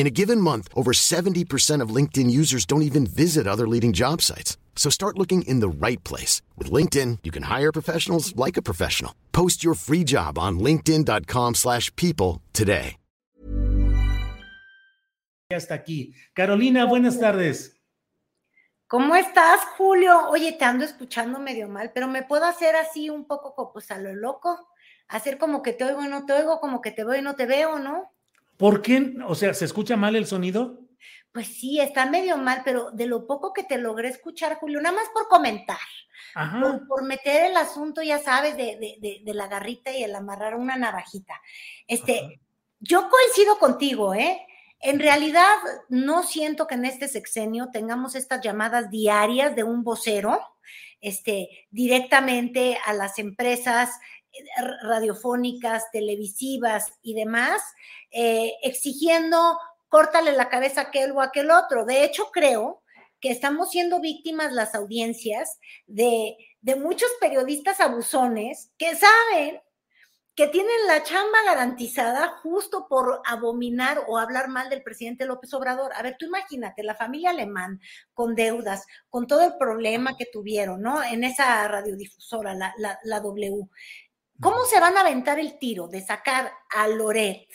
In a given month, over 70% of LinkedIn users don't even visit other leading job sites. So start looking in the right place. With LinkedIn, you can hire professionals like a professional. Post your free job on linkedin.com slash people today. Hasta aquí. Carolina, buenas tardes. ¿Cómo estás, Julio? Oye, te ando escuchando medio mal, pero ¿me puedo hacer así un poco pues a lo loco? Hacer como que te oigo y no te oigo, como que te veo y no te veo, ¿no? ¿Por qué? O sea, ¿se escucha mal el sonido? Pues sí, está medio mal, pero de lo poco que te logré escuchar, Julio, nada más por comentar, por, meter el asunto, ya sabes, de, la garrita y el amarrar una navajita. Este, yo coincido contigo, ¿eh? En realidad, no siento que en este sexenio tengamos estas llamadas diarias de un vocero, este, directamente a las empresas radiofónicas, televisivas y demás, eh, exigiendo córtale la cabeza a aquel o aquel otro. De hecho, creo que estamos siendo víctimas las audiencias de, de muchos periodistas abusones que saben que tienen la chamba garantizada justo por abominar o hablar mal del presidente López Obrador. A ver, tú imagínate, la familia alemán con deudas, con todo el problema que tuvieron, ¿no? En esa radiodifusora, la, la, la W. ¿Cómo se van a aventar el tiro de sacar a Loret,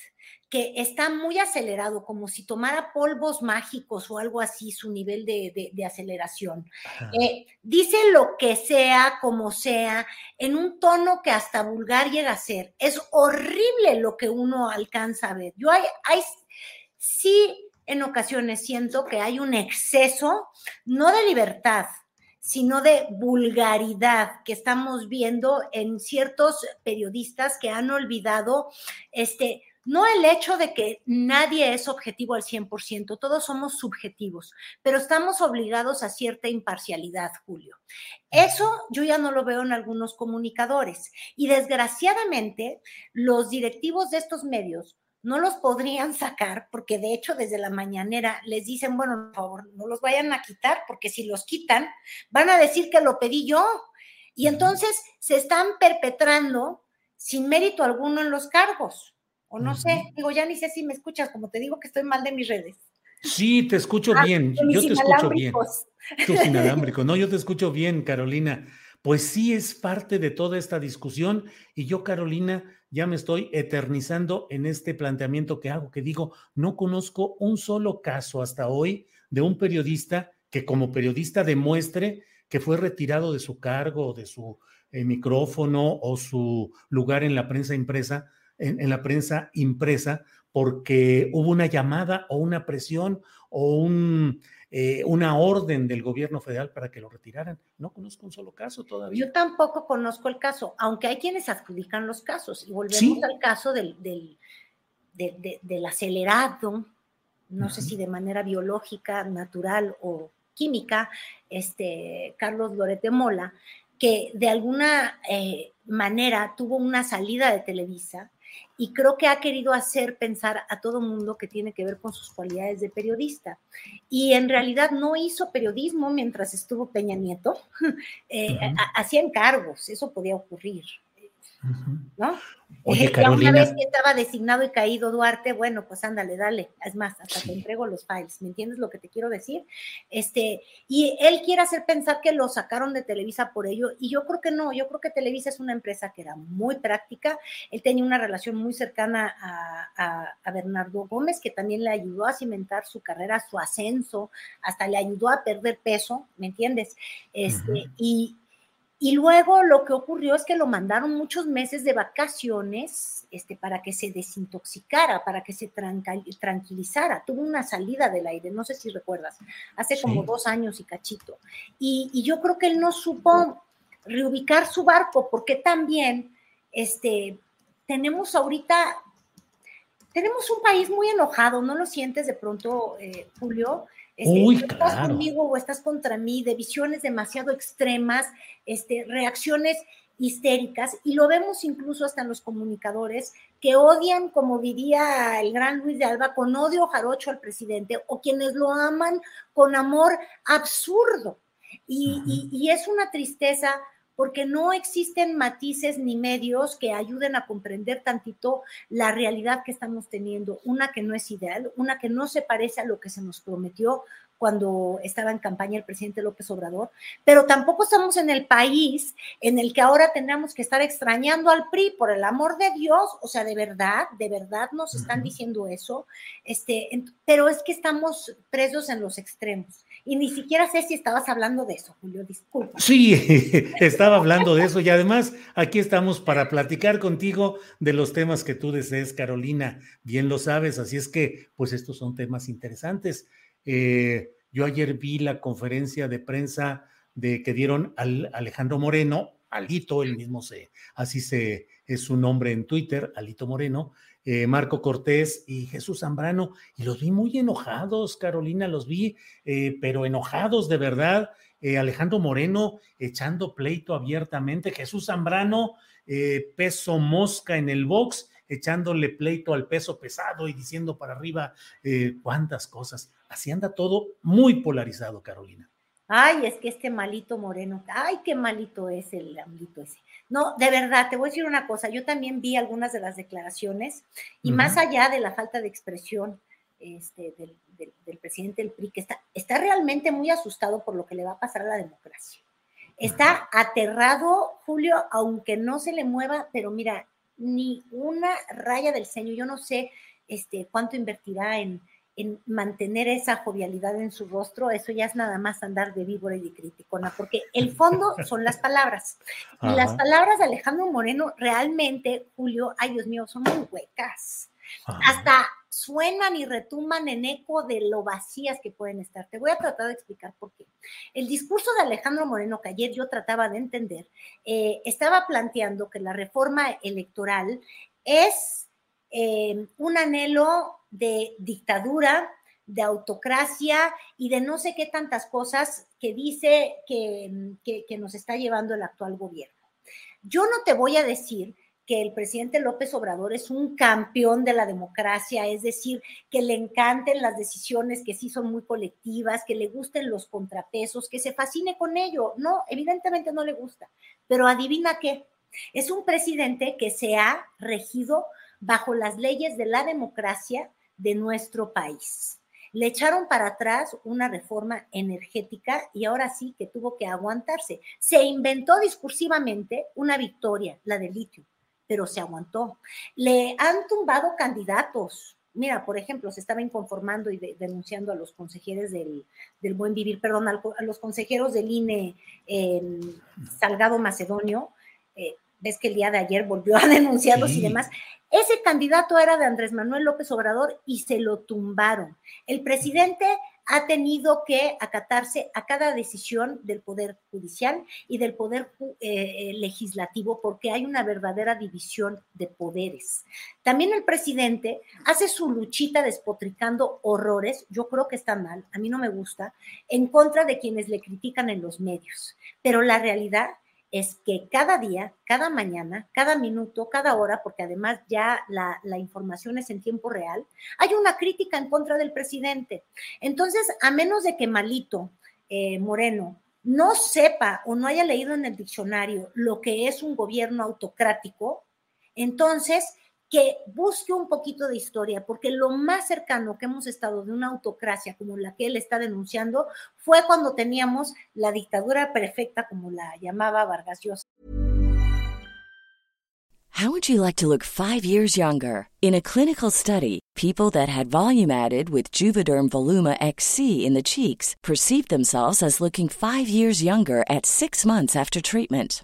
que está muy acelerado, como si tomara polvos mágicos o algo así, su nivel de, aceleración? Eh, dice lo que sea, como sea, en un tono que hasta vulgar llega a ser. Es horrible lo que uno alcanza a ver. Yo hay, hay sí en ocasiones siento que hay un exceso, no de libertad, sino de vulgaridad que estamos viendo en ciertos periodistas que han olvidado este no el hecho de que nadie es objetivo al 100%, todos somos subjetivos, pero estamos obligados a cierta imparcialidad, Julio. Eso yo ya no lo veo en algunos comunicadores y desgraciadamente los directivos de estos medios no los podrían sacar porque de hecho desde la mañanera les dicen, bueno, por favor, no los vayan a quitar porque si los quitan van a decir que lo pedí yo. Y entonces se están perpetrando sin mérito alguno en los cargos. O no sé, digo, ya ni sé si me escuchas, como te digo que estoy mal de mis redes. Sí, te escucho ah, bien, yo te escucho bien. Tus inalámbricos, no, yo te escucho bien, Carolina. Pues sí es parte de toda esta discusión y yo, Carolina, ya me estoy eternizando en este planteamiento que hago, que digo, no conozco un solo caso hasta hoy de un periodista que como periodista demuestre que fue retirado de su cargo, de su eh, micrófono o su lugar en la prensa impresa, en, la prensa impresa, porque hubo una llamada o una presión o un, eh, una orden del gobierno federal para que lo retiraran. No conozco un solo caso todavía. Yo tampoco conozco el caso, aunque hay quienes adjudican los casos. Y volvemos al caso del, del, del acelerado, no sé si de manera biológica, natural o química, este, Carlos Lorete Mola, que de alguna eh, manera tuvo una salida de Televisa y creo que ha querido hacer pensar a todo mundo que tiene que ver con sus cualidades de periodista. Y en realidad no hizo periodismo mientras estuvo Peña Nieto, eh, hacía encargos, eso podía ocurrir. ¿No? Oye, Carolina. Una vez que estaba designado y caído Duarte, bueno, pues ándale, dale. Es más, hasta te entrego los files. ¿Me entiendes lo que te quiero decir? Este, y él quiere hacer pensar que lo sacaron de Televisa por ello, y yo creo que no. Yo creo que Televisa es una empresa que era muy práctica. Él tenía una relación muy cercana a, a, Bernardo Gómez, que también le ayudó a cimentar su carrera, su ascenso, hasta le ayudó a perder peso, ¿me entiendes? Este, y y luego lo que ocurrió es que lo mandaron muchos meses de vacaciones este, para que se desintoxicara, para que se tranquilizara. Tuvo una salida del aire, no sé si recuerdas, hace como dos años y cachito. Y, yo creo que él no supo reubicar su barco, porque también este, tenemos ahorita, tenemos un país muy enojado, ¿no lo sientes de pronto, eh, Julio? Este, estás conmigo o estás contra mí, de visiones demasiado extremas, este, reacciones histéricas, y lo vemos incluso hasta en los comunicadores que odian, como diría el gran Luis de Alba, con odio jarocho al presidente, o quienes lo aman con amor absurdo. y es una tristeza porque no existen matices ni medios que ayuden a comprender tantito la realidad que estamos teniendo, una que no es ideal, una que no se parece a lo que se nos prometió cuando estaba en campaña el presidente López Obrador, pero tampoco estamos en el país en el que ahora tendríamos que estar extrañando al PRI, por el amor de Dios, o sea, de verdad, de verdad nos están diciendo eso, este, pero es que estamos presos en los extremos. Y ni siquiera sé si estabas hablando de eso, Julio, disculpa. Sí, estaba hablando de eso y además aquí estamos para platicar contigo de los temas que tú desees, Carolina, bien lo sabes, así es que pues estos son temas interesantes. Eh, yo ayer vi la conferencia de prensa de que dieron al Alejandro Moreno, Alito, el mismo se, así se es su nombre en Twitter, Alito Moreno, eh, Marco Cortés y Jesús Zambrano, y los vi muy enojados, Carolina, los vi, eh, pero enojados de verdad. Alejandro Moreno echando pleito abiertamente, Jesús Zambrano, peso mosca en el box, echándole pleito al peso pesado y diciendo para arriba cuántas cosas. Así anda todo muy polarizado, Carolina. Ay, es que este malito moreno, ay, qué malito es el malito ese. No, de verdad, te voy a decir una cosa, yo también vi algunas de las declaraciones y más allá de la falta de expresión este, del, presidente del PRI, que está, está realmente muy asustado por lo que le va a pasar a la democracia. Está aterrado, Julio, aunque no se le mueva, pero mira, ni una raya del ceño, yo no sé este, cuánto invertirá en, en mantener esa jovialidad en su rostro, eso ya es nada más andar de víbora y de criticona, porque el fondo son las palabras. Y las palabras de Alejandro Moreno realmente, Julio, ay Dios mío, son muy huecas. Hasta suenan y retumban en eco de lo vacías que pueden estar. Te voy a tratar de explicar por qué. El discurso de Alejandro Moreno, que ayer yo trataba de entender, eh, estaba planteando que la reforma electoral es eh, un anhelo de dictadura, de autocracia y de no sé qué tantas cosas que dice que, que, nos está llevando el actual gobierno. Yo no te voy a decir que el presidente López Obrador es un campeón de la democracia, es decir, que le encanten las decisiones que sí son muy colectivas, que le gusten los contrapesos, que se fascine con ello. No, evidentemente no le gusta, pero adivina qué, es un presidente que se ha regido bajo las leyes de la democracia de nuestro país. Le echaron para atrás una reforma energética y ahora sí que tuvo que aguantarse. Se inventó discursivamente una victoria, la del litio, pero se aguantó. Le han tumbado candidatos. Mira, por ejemplo, se estaba inconformando y denunciando a los consejeros del, buen vivir, perdón, a los consejeros del INE Salgado Macedonio. Eh, ves que el día de ayer volvió a denunciarlos y demás. Ese candidato era de Andrés Manuel López Obrador y se lo tumbaron. El presidente ha tenido que acatarse a cada decisión del Poder Judicial y del Poder eh, Legislativo porque hay una verdadera división de poderes. También el presidente hace su luchita despotricando horrores, yo creo que está mal, a mí no me gusta, en contra de quienes le critican en los medios. Pero la realidad es que cada día, cada mañana, cada minuto, cada hora, porque además ya la, información es en tiempo real, hay una crítica en contra del presidente. Entonces, a menos de que Malito eh, Moreno no sepa o no haya leído en el diccionario lo que es un gobierno autocrático, entonces que busque un poquito de historia, porque lo más cercano que hemos estado de una autocracia como la que él está denunciando fue cuando teníamos la dictadura perfecta, como la llamaba Vargas Llosa. How would you like to look five years younger? In a clinical study, people that had volume added with Juvederm Voluma XC in the cheeks perceived themselves as looking five years younger at six months after treatment.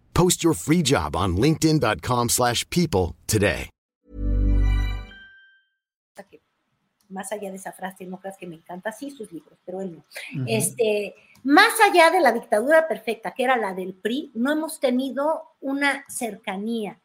Post your free job on linkedin.com/people today. Más allá de esa frase, no creas que me encanta, sí, sus libros, pero él no. Este, más allá de la dictadura perfecta, que era la del PRI, no hemos tenido una cercanía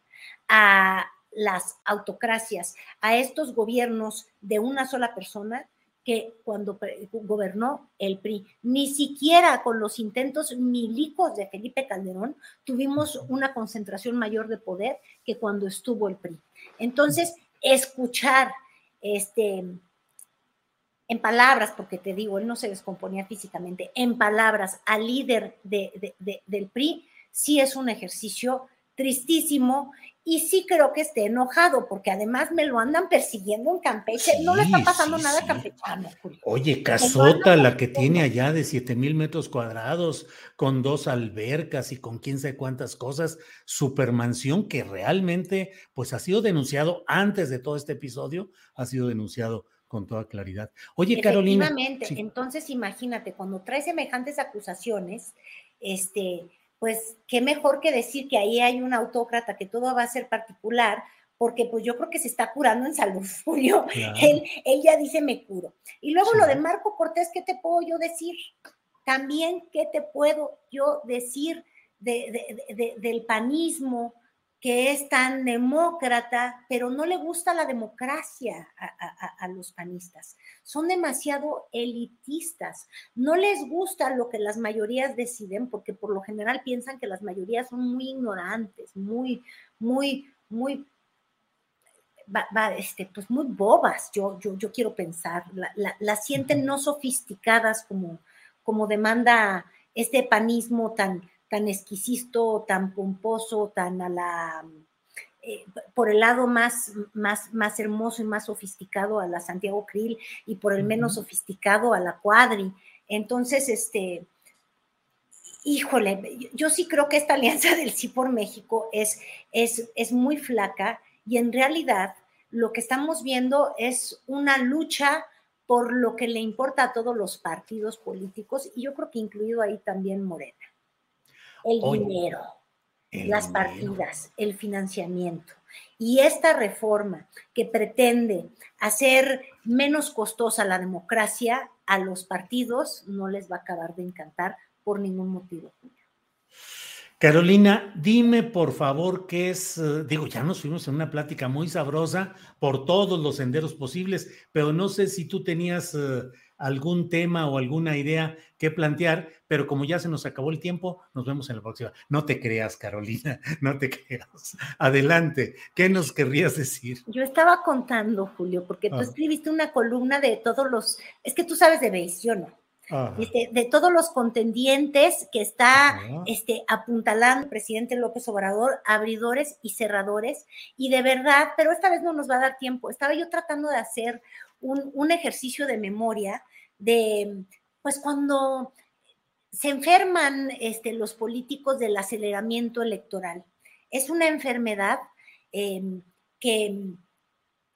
a las autocracias, a estos gobiernos de una sola persona que cuando gobernó el PRI, ni siquiera con los intentos milicos de Felipe Calderón tuvimos una concentración mayor de poder que cuando estuvo el PRI. Entonces, escuchar este en palabras, porque te digo, él no se descomponía físicamente, en palabras al líder del PRI, sí es un ejercicio tristísimo y sí creo que esté enojado, porque además me lo andan persiguiendo en Campeche. no le está pasando nada a Campechano, Oye, casota la que tiene allá de 7 mil metros cuadrados, con dos albercas y con quién sabe cuántas cosas, supermansión que realmente, pues ha sido denunciado antes de todo este episodio, ha sido denunciado con toda claridad. Oye, Carolina. entonces imagínate, cuando trae semejantes acusaciones, este pues qué mejor que decir que ahí hay un autócrata, que todo va a ser particular, porque pues yo creo que se está curando en salud, Julio. Él, ya dice me curo. Y luego lo de Marco Cortés, ¿qué te puedo yo decir? También, ¿qué te puedo yo decir del panismo? Que es tan demócrata, pero no le gusta la democracia a, los panistas. Son demasiado elitistas. No les gusta lo que las mayorías deciden, porque por lo general piensan que las mayorías son muy ignorantes, muy, muy, muy, este, pues muy bobas, yo, yo, yo quiero pensar. Las sienten no sofisticadas como, como demanda este panismo tan tan exquisito, tan pomposo, tan a la, eh, por el lado más, más, más hermoso y más sofisticado a la Santiago Krill y por el menos sofisticado a la Cuadri. Entonces, este, híjole, yo sí creo que esta alianza del sí por México es, es, es muy flaca y en realidad lo que estamos viendo es una lucha por lo que le importa a todos los partidos políticos y yo creo que incluido ahí también Morena el dinero, las partidas, el financiamiento. Y esta reforma que pretende hacer menos costosa la democracia a los partidos no les va a acabar de encantar por ningún motivo. Carolina, dime por favor qué es, eh, digo, ya nos fuimos en una plática muy sabrosa por todos los senderos posibles, pero no sé si tú tenías eh, algún tema o alguna idea que plantear, pero como ya se nos acabó el tiempo, nos vemos en la próxima. No te creas, Carolina, no te creas. Adelante, ¿qué nos querrías decir? Yo estaba contando, Julio, porque tú escribiste una columna de todos los, es que tú sabes de yo no. este, de todos los contendientes que está este, apuntalando el presidente López Obrador, abridores y cerradores, y de verdad, pero esta vez no nos va a dar tiempo. Estaba yo tratando de hacer un, un ejercicio de memoria de, pues cuando se enferman este, los políticos del aceleramiento electoral. Es una enfermedad em, que,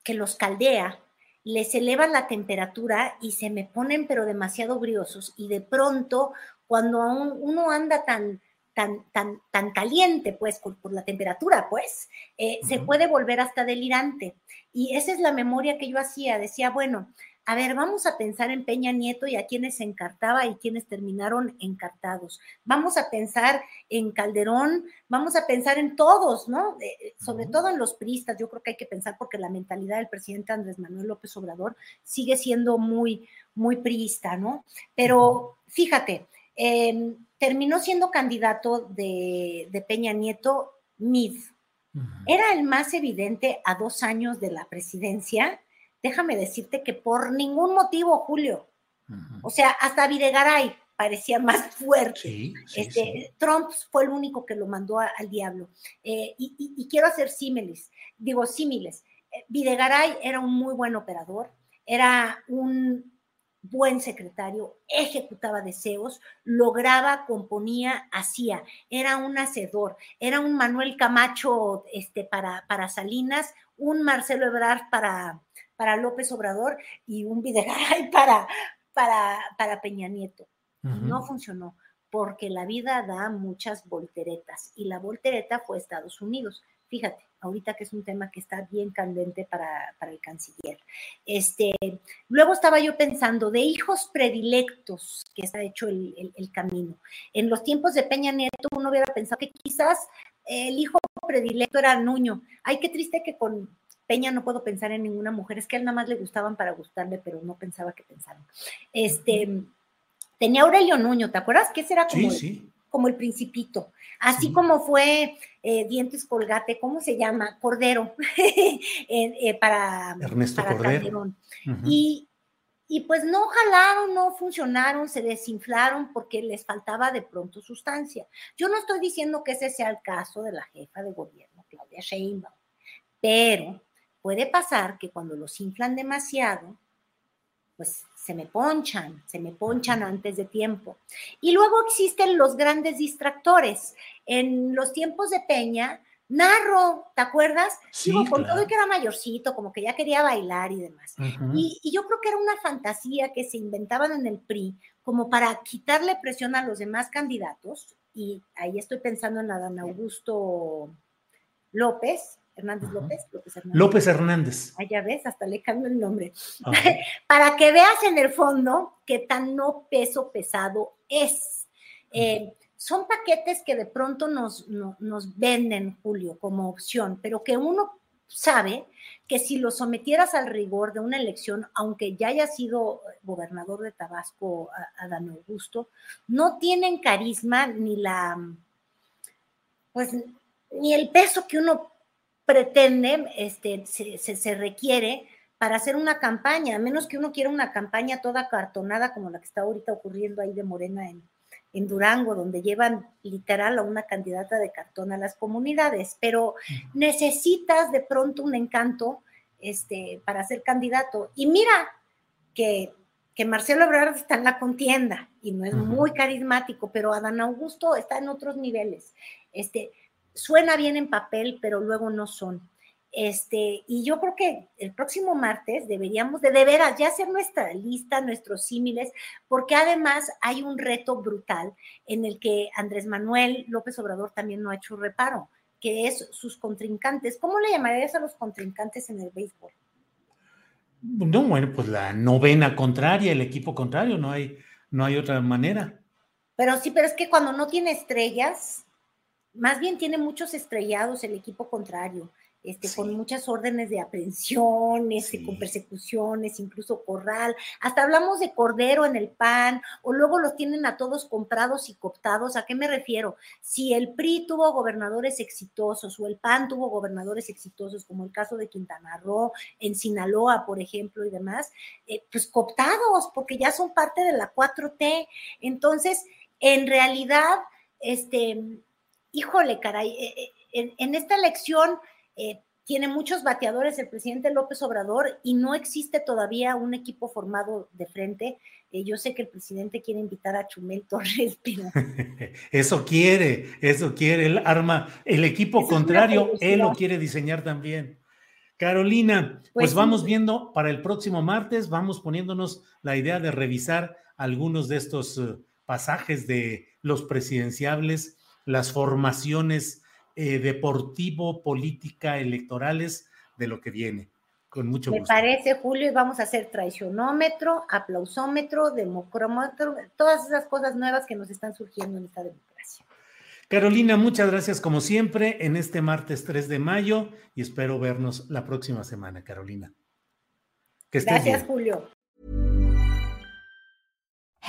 que los caldea, les elevan la temperatura y se me ponen pero demasiado briosos y de pronto cuando uno anda tan, tan, tan, tan caliente, pues, por, la temperatura, pues, eh, se puede volver hasta delirante. Y esa es la memoria que yo hacía. Decía, bueno, a ver, vamos a pensar en Peña Nieto y a quienes se encartaba y quienes terminaron encartados. Vamos a pensar en Calderón, vamos a pensar en todos, ¿no? Eh, sobre todo en los priistas, yo creo que hay que pensar porque la mentalidad del presidente Andrés Manuel López Obrador sigue siendo muy, muy priista, ¿no? Pero fíjate, em, terminó siendo candidato de, Peña Nieto Mid. Era el más evidente a dos años de la presidencia déjame decirte que por ningún motivo, Julio, o sea, hasta Videgaray parecía más fuerte. este, Trump fue el único que lo mandó al diablo. Eh, y, quiero hacer símiles, digo símiles. Eh, Videgaray era un muy buen operador, era un buen secretario, ejecutaba deseos, lograba, componía, hacía, era un hacedor, era un Manuel Camacho este, para, para Salinas, un Marcelo Ebrard para, para López Obrador y un Videgaray para, para, para Peña Nieto. No funcionó porque la vida da muchas volteretas y la voltereta fue Estados Unidos. Fíjate, ahorita que es un tema que está bien candente para, el canciller. Este, luego estaba yo pensando de hijos predilectos que está hecho el, el, camino. En los tiempos de Peña Nieto uno hubiera pensado que quizás el hijo predilecto era Nuño. Ay, qué triste que con Peña no puedo pensar en ninguna mujer, es que a él nada más le gustaban para gustarle, pero no pensaba que pensaran. Este, tenía Aurelio Nuño, ¿te acuerdas? Que ese era como, el, como el principito, así como fue eh, Dientes Colgate, ¿cómo se llama? Cordero, eh, para, Ernesto Cordero. y, y pues no jalaron, no funcionaron, se desinflaron porque les faltaba de pronto sustancia. Yo no estoy diciendo que ese sea el caso de la jefa de gobierno, Claudia Sheinbaum, pero puede pasar que cuando los inflan demasiado, pues se me ponchan, se me ponchan antes de tiempo. Y luego existen los grandes distractores. En los tiempos de Peña, Narro, ¿te acuerdas? Sí, con todo y que era mayorcito, como que ya quería bailar y demás. y, y, yo creo que era una fantasía que se inventaban en el PRI como para quitarle presión a los demás candidatos. Y ahí estoy pensando en Adán Augusto López, Hernández López, López Hernández. López Hernández. Ah, ya ves, hasta le cambio el nombre. Para que veas en el fondo qué tan no peso pesado es. Eh, son paquetes que de pronto nos, nos venden, Julio, como opción, pero que uno sabe que si lo sometieras al rigor de una elección, aunque ya haya sido gobernador de Tabasco, Adán Augusto, no tienen carisma ni la, pues, ni el peso que uno pretende, este, se, se, requiere para hacer una campaña, a menos que uno quiera una campaña toda cartonada como la que está ahorita ocurriendo ahí de Morena en, en Durango, donde llevan literal a una candidata de cartón a las comunidades, pero necesitas de pronto un encanto este, para ser candidato. Y mira que, que Marcelo Ebrard está en la contienda y no es muy carismático, pero Adán Augusto está en otros niveles. Este, suena bien en papel, pero luego no son. Este, y yo creo que el próximo martes deberíamos de, de veras ya hacer nuestra lista, nuestros símiles, porque además hay un reto brutal en el que Andrés Manuel López Obrador también no ha hecho reparo, que es sus contrincantes. ¿Cómo le llamarías a los contrincantes en el béisbol? No, bueno, pues la novena contraria, el equipo contrario, no hay, no hay otra manera. Pero sí, pero es que cuando no tiene estrellas, más bien tiene muchos estrellados el equipo contrario. este, con muchas órdenes de aprehensión, este, con persecuciones, incluso corral. Hasta hablamos de cordero en el pan, o luego los tienen a todos comprados y cooptados. ¿A qué me refiero? Si el PRI tuvo gobernadores exitosos o el PAN tuvo gobernadores exitosos, como el caso de Quintana Roo, en Sinaloa, por ejemplo, y demás, eh, pues cooptados, porque ya son parte de la 4T. Entonces, en realidad, este, híjole, caray, eh, eh, en esta elección eh, tiene muchos bateadores el presidente López Obrador y no existe todavía un equipo formado de frente. Eh, yo sé que el presidente quiere invitar a Chumel Torres, pero... eso quiere, eso quiere, el arma, el equipo contrario, él lo quiere diseñar también. Carolina, pues, pues vamos viendo para el próximo martes, vamos poniéndonos la idea de revisar algunos de estos pasajes de los presidenciables, las formaciones eh, deportivo, política, electorales de lo que viene. Con mucho gusto. Me parece, Julio, y vamos a hacer traicionómetro, aplausómetro, democrómetro, todas esas cosas nuevas que nos están surgiendo en esta democracia. Carolina, muchas gracias como siempre en este martes 3 de mayo y espero vernos la próxima semana, Carolina. gracias, Julio.